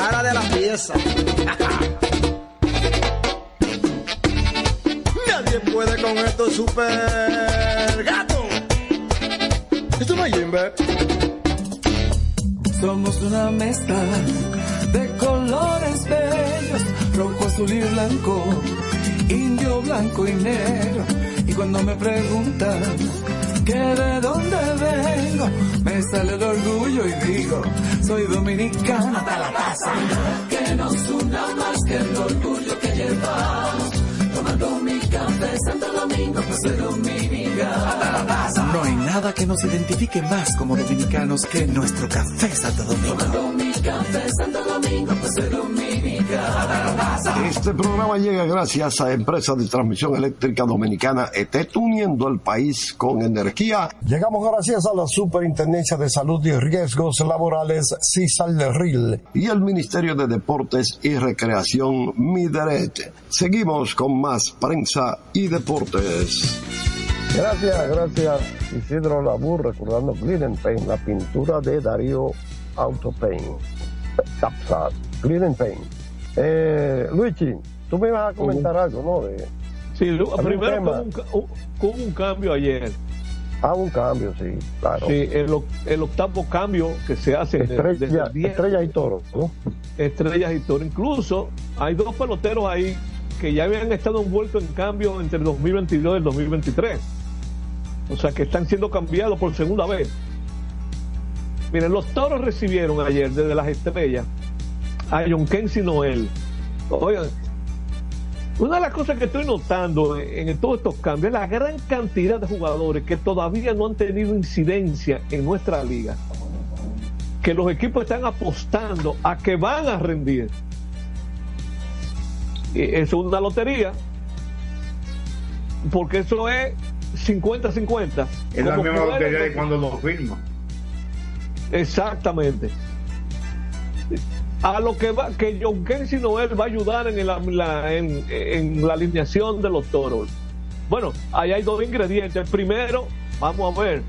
La para de la pieza. Nadie puede con esto super gato. Esto no es. Somos una mezcla de colores bellos, rojo, azul y blanco, indio, blanco y negro. Y cuando me preguntan que de dónde vengo, me sale el orgullo y digo, soy dominicano hasta la taza. Que nos una más que el orgullo que llevamos, tomando mi café Santo Domingo, pues soy dominicano hasta la taza. No hay nada que nos identifique más como dominicanos que nuestro café Santo Domingo. Café Santo Domingo, pues. Este programa llega gracias a Empresa de Transmisión Eléctrica Dominicana ETET, uniendo el país con energía. Llegamos gracias a la Superintendencia de Salud y Riesgos Laborales, CISAL RIL, y el Ministerio de Deportes y Recreación, MIDERET. Seguimos con más prensa y deportes. Gracias, gracias Isidro Labur, recordando Paint, la pintura de Darío Autopaint. Tapsat, Clean Paint. Eh, Luigi, tú me ibas a comentar algo, ¿no? De, Sí, ¿Algún primero hubo un, cambio ayer. Ah, un cambio, sí, claro. Sí, el, oc- el octavo cambio que se hace de- desde Estrella, el 10 estrella y toro, ¿no? estrellas y toro. Incluso hay dos peloteros ahí que ya habían estado envueltos en cambio entre el 2022 y el 2023. O sea que están siendo cambiados por segunda vez. Miren, los toros recibieron ayer desde las estrellas a John Kensi Noel. Oigan, una de las cosas que estoy notando en, en todos estos cambios es la gran cantidad de jugadores que todavía no han tenido incidencia en nuestra liga. Que los equipos están apostando a que van a rendir. Y eso es una lotería. Porque eso es 50-50. Es la misma lotería de cuando lo firma. Exactamente. A lo que va, que John Kensi Noel va a ayudar en la, la- en, en la alineación de los toros. Bueno, ahí hay dos ingredientes. Primero, vamos a ver.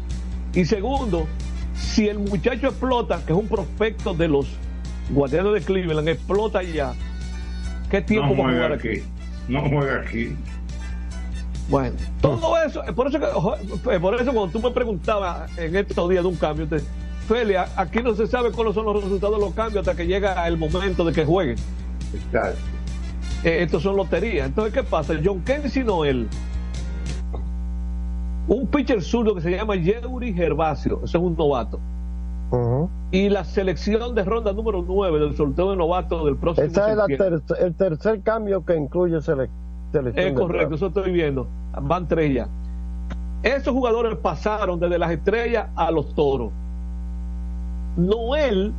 Y segundo, si el muchacho explota, que es un prospecto de los guardianes de Cleveland, explota ya. ¿Qué tiempo No va a jugar aquí? aquí. No juega aquí. Bueno, todo eso, por eso, por eso cuando tú me preguntabas en estos días de un cambio, te- Feli, a- aquí no se sabe cuáles son los resultados de los cambios hasta que llega el momento de que jueguen. Eh, estos son loterías. Entonces, ¿qué pasa? John Kensi Noel, un pitcher zurdo que se llama Yeuri Gervasio, ese es un novato. Y la selección de ronda número 9 del sorteo de novato del próximo Ese es ter- el tercer cambio que incluye sele- selección. Es correcto, eso estoy viendo. Van tres ya. Esos jugadores pasaron desde las estrellas a los toros. Noel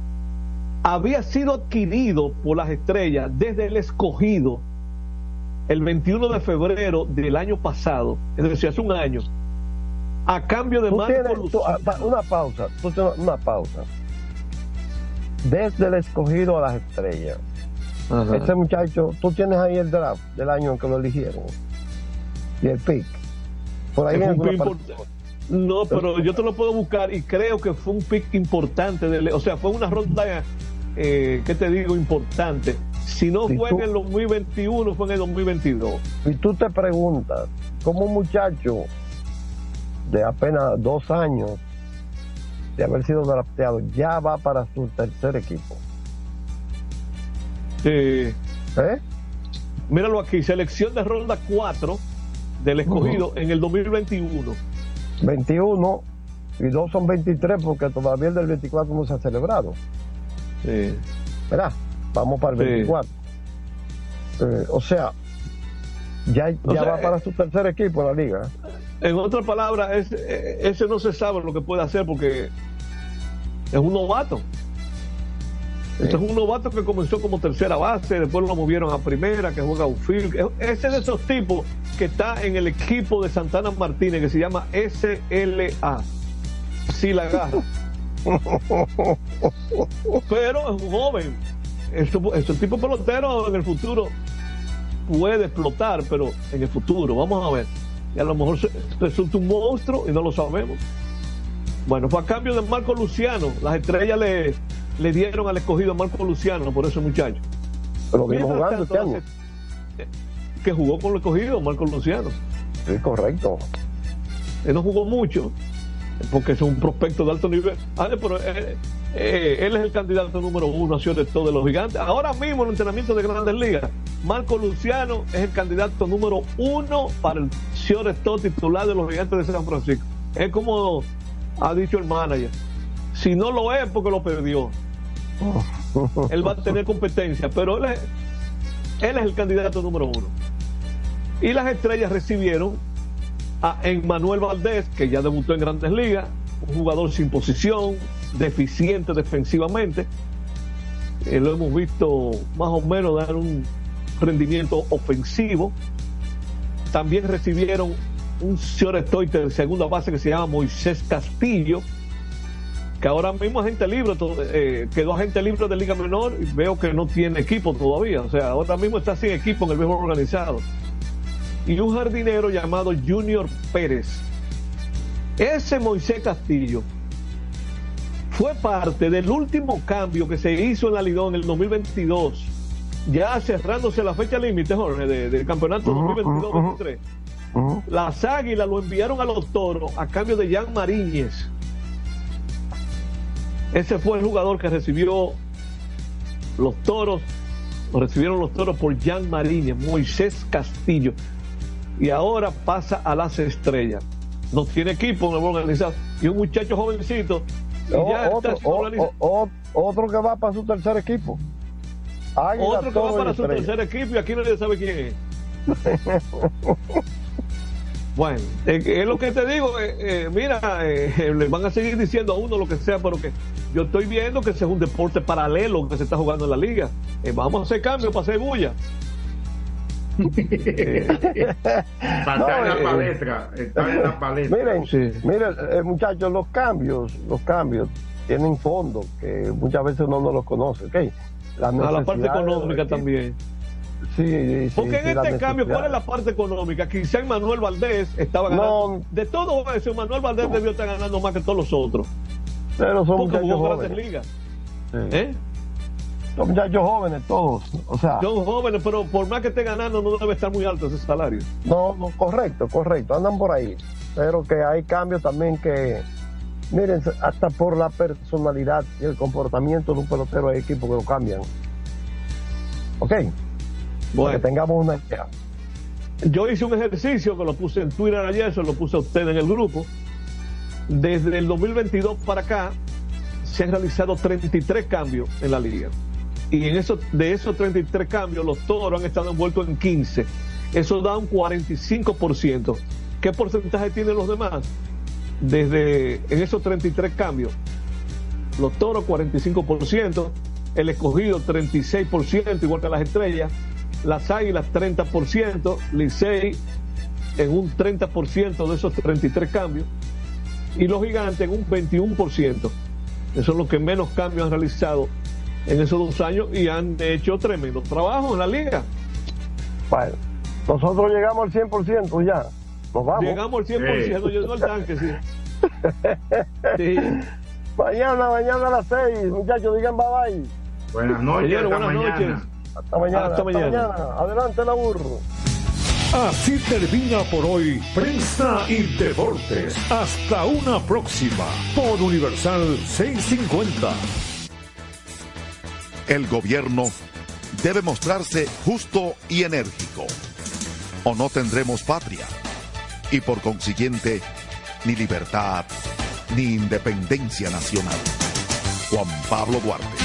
había sido adquirido por las estrellas desde el escogido el 21 de febrero del año pasado, es decir, hace un año, a cambio de Tú Marco tienes- Luz- tú- ah, una pausa, tú tienes una pausa. Desde el escogido a las estrellas. Ajá. Este muchacho, tú tienes ahí el draft del año en que lo eligieron. Y el pick. Por ahí Es en un pick. No, pero yo te lo puedo buscar y creo que fue un pick importante. de- o sea, fue una ronda, eh, ¿qué te digo? Importante. Si no fue tú- en el 2021, fue en el 2022. Y tú te preguntas, ¿cómo un muchacho de apenas dos años de haber sido drafteado ya va para su tercer equipo? Eh, ¿Eh? Míralo aquí, selección de ronda 4 del escogido en el 2021. 21 y dos son 23 porque todavía el del 24 no se ha celebrado. Sí. ¿Verdad? Vamos para el Sí. 24. Eh, o sea, ya, O ya sea, va para su tercer equipo la liga. En otras palabras, ese, eh, ese no se sabe lo que puede hacer porque es un novato. Este es un novato que comenzó como tercera base, después lo movieron a primera, que juega outfield. Es- Ese es de esos tipos que está en el equipo de Santana Martínez, que se llama SLA. Si la agarra. Pero es un joven. Este, este tipo pelotero en el futuro puede explotar, pero en el futuro, vamos a ver. Y a lo mejor resulta un monstruo y no lo sabemos. Bueno, fue a cambio de Marco Luciano. Las estrellas le, le dieron al escogido a Marco Luciano por ese muchacho. Lo vimos jugando este año. Que jugó con el escogido, Marco Luciano. Sí, correcto. Él no jugó mucho, porque es un prospecto de alto nivel. Ah, pero eh, eh, él es el candidato número uno a de todo de los gigantes. Ahora mismo en el entrenamiento de grandes ligas, Marco Luciano es el candidato número uno para el shortstop titular de los gigantes de San Francisco. Es como ha dicho el manager. Si no lo es, porque lo perdió. Él va a tener competencia, pero él es, el candidato número uno. Y las estrellas recibieron a Emmanuel Valdés, que ya debutó en Grandes Ligas, un jugador sin posición, deficiente defensivamente. Eh, lo hemos visto más o menos dar un rendimiento ofensivo. También recibieron un shortstop de segunda base que se llama Moisés Castillo, que ahora mismo es agente libre, eh, quedó agente libre de Liga Menor y veo que no tiene equipo todavía. O sea, ahora mismo está sin equipo en el béisbol organizado y un jardinero llamado Junior Pérez. Ese Moisés Castillo fue parte del último cambio que se hizo en la Lidón en el 2022, ya cerrándose la fecha límite, Jorge, de- del campeonato 2022-23. Las águilas lo enviaron a los toros a cambio de Jan Mariñez. Ese fue el jugador que recibió los toros, recibieron los toros por Jan Mariñez, Moisés Castillo y ahora pasa a las estrellas. No tiene equipo el organizado. Y un muchacho jovencito. O- ya otro, o- o- otro que va para su tercer equipo. Águila, Otro que va para su tercer equipo y aquí nadie sabe quién es. Bueno, eh, es lo que te digo, eh, eh, mira, eh, le van a seguir diciendo a uno lo que sea, pero que yo estoy viendo que ese es un deporte paralelo que se está jugando en la liga. Eh, vamos a hacer cambios para hacer bulla. Estar en eh, la palestra, estar en la palestra. Miren, miren, eh, muchachos, los cambios, los cambios tienen fondo que muchas veces uno no los conoce, ¿ok? Las A la parte económica eh, también. Sí, sí, Porque sí, en este cambio, ¿cuál es la parte económica? Quizá Manuel Valdés estaba ganando. De todo eso, Manuel Valdés debió estar ganando más que todos los otros. Pero son Porque grandes jóvenes. ligas. ¿Eh? Son muchachos jóvenes todos, o sea, Son jóvenes, pero por más que esté ganando, no debe estar muy alto ese salario. no, no, correcto, correcto, andan por ahí, pero que hay cambios también que, Miren, hasta por la personalidad y el comportamiento de un pelotero hay equipos que lo cambian. Ok. Para que tengamos una idea. Yo hice un ejercicio que lo puse en Twitter ayer, se lo puse a usted en el grupo. Desde el 2022 para acá se han realizado 33 cambios en la liga. Y en eso, de esos 33 cambios, los toros han estado envueltos en 15. Eso da un 45%. ¿Qué porcentaje tienen los demás? Desde en esos 33 cambios, los toros 45%, el escogido 36%, igual que las estrellas, las águilas 30%, Licey en un 30% de esos 33 cambios y los gigantes en un 21%. Eso es lo que menos cambios han realizado en esos dos años y han hecho tremendo trabajo en la liga. Bueno, nosotros llegamos al 100% ya. Nos vamos. Llegamos al 100%, llegó el tanque, sí. sí. Mañana, mañana a las 6, muchachos, digan bye bye. Buenas noches. Señor, buenas mañana. noches. Hasta mañana. Hasta mañana. Adelante, la burro. Así termina por hoy Prensa y Deportes. Hasta una próxima por Universal 650. El gobierno debe mostrarse justo y enérgico. O no tendremos patria. Y por consiguiente, ni libertad, ni independencia nacional. Juan Pablo Duarte.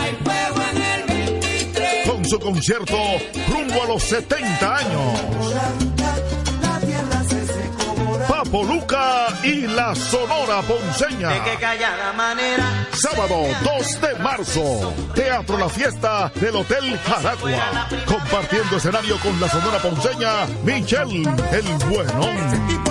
Su concierto rumbo a los 70 años. Papo Luca y la Sonora Ponceña. De que callada manera. Sábado 2 de marzo, Teatro La Fiesta del Hotel Jaragua. Compartiendo escenario con la Sonora Ponceña, Michelle el Buenón.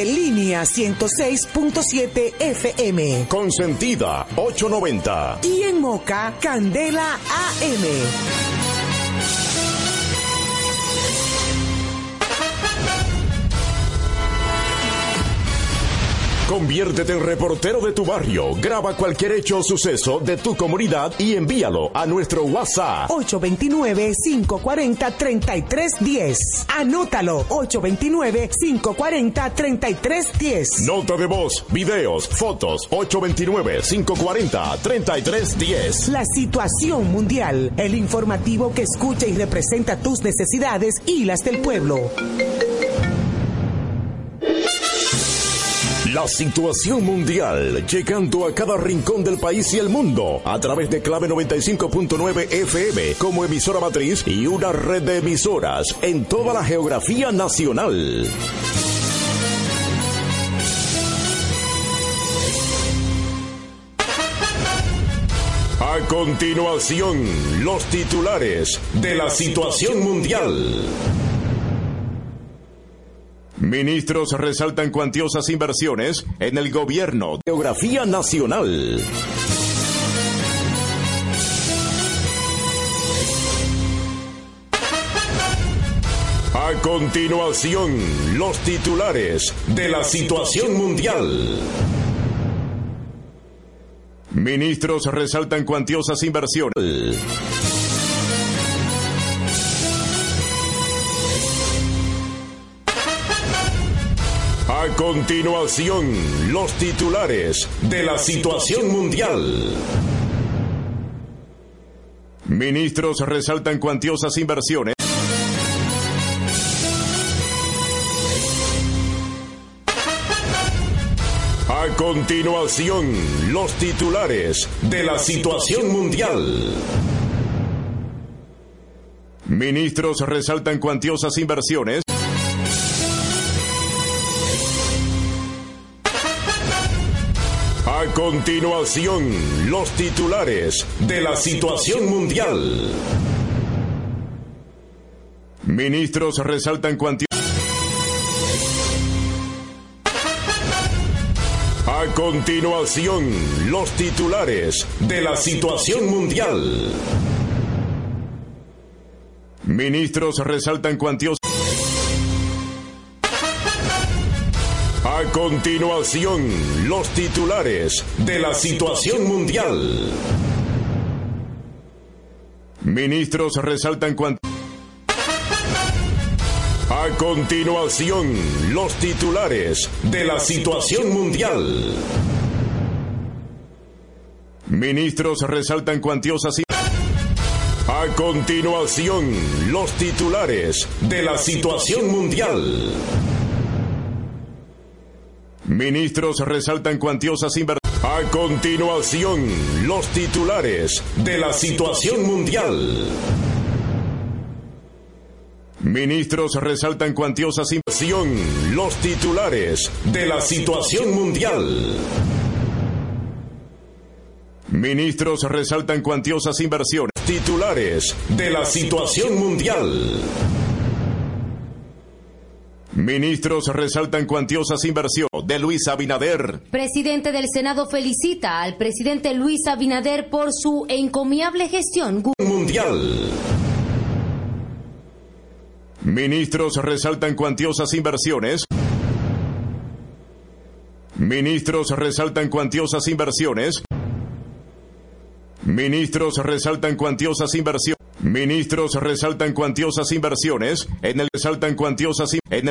línea 106.7 FM. Consentida 890. Y en Moca, Candela AM. Conviértete en reportero de tu barrio. Graba cualquier hecho o suceso de tu comunidad y envíalo a nuestro WhatsApp. 829-540-3310. Anótalo. 829-540-3310. Nota de voz, videos, fotos. 829-540-3310. La situación mundial. El informativo que escucha y representa tus necesidades y las del pueblo. La situación mundial, llegando a cada rincón del país y el mundo, a través de clave 95.9 FM como emisora matriz y una red de emisoras en toda la geografía nacional. A continuación, los titulares de la situación mundial. Ministros resaltan cuantiosas inversiones en el gobierno. Geografía nacional. A continuación, los titulares de la situación mundial. Ministros resaltan cuantiosas inversiones. Continuación, los titulares de la situación mundial. Ministros resaltan cuantiosas inversiones. A continuación, los titulares de la situación mundial. Ministros resaltan cuantiosas inversiones. Continuación, los titulares de la situación mundial. Ministros resaltan cuantiosas. A continuación, los titulares de la situación mundial. Ministros resaltan cuantiosas. Continuación, los titulares de la situación mundial. Ministros resaltan cuantiosas. A continuación, los titulares de la situación mundial. Ministros resaltan cuantiosas. A continuación, los titulares de la situación mundial. Ministros resaltan cuantiosas inversiones. A continuación, los titulares de la situación mundial. Ministros resaltan cuantiosas inversión. Los titulares de la situación mundial. Ministros resaltan cuantiosas inversiones. Titulares de la situación mundial. Ministros resaltan cuantiosas inversiones de Luis Abinader. Presidente del Senado felicita al presidente Luis Abinader por su encomiable gestión mundial. Ministros resaltan cuantiosas inversiones. Ministros resaltan cuantiosas inversiones. Ministros resaltan cuantiosas inversiones. Ministros resaltan cuantiosas inversiones en el resaltan cuantiosas en el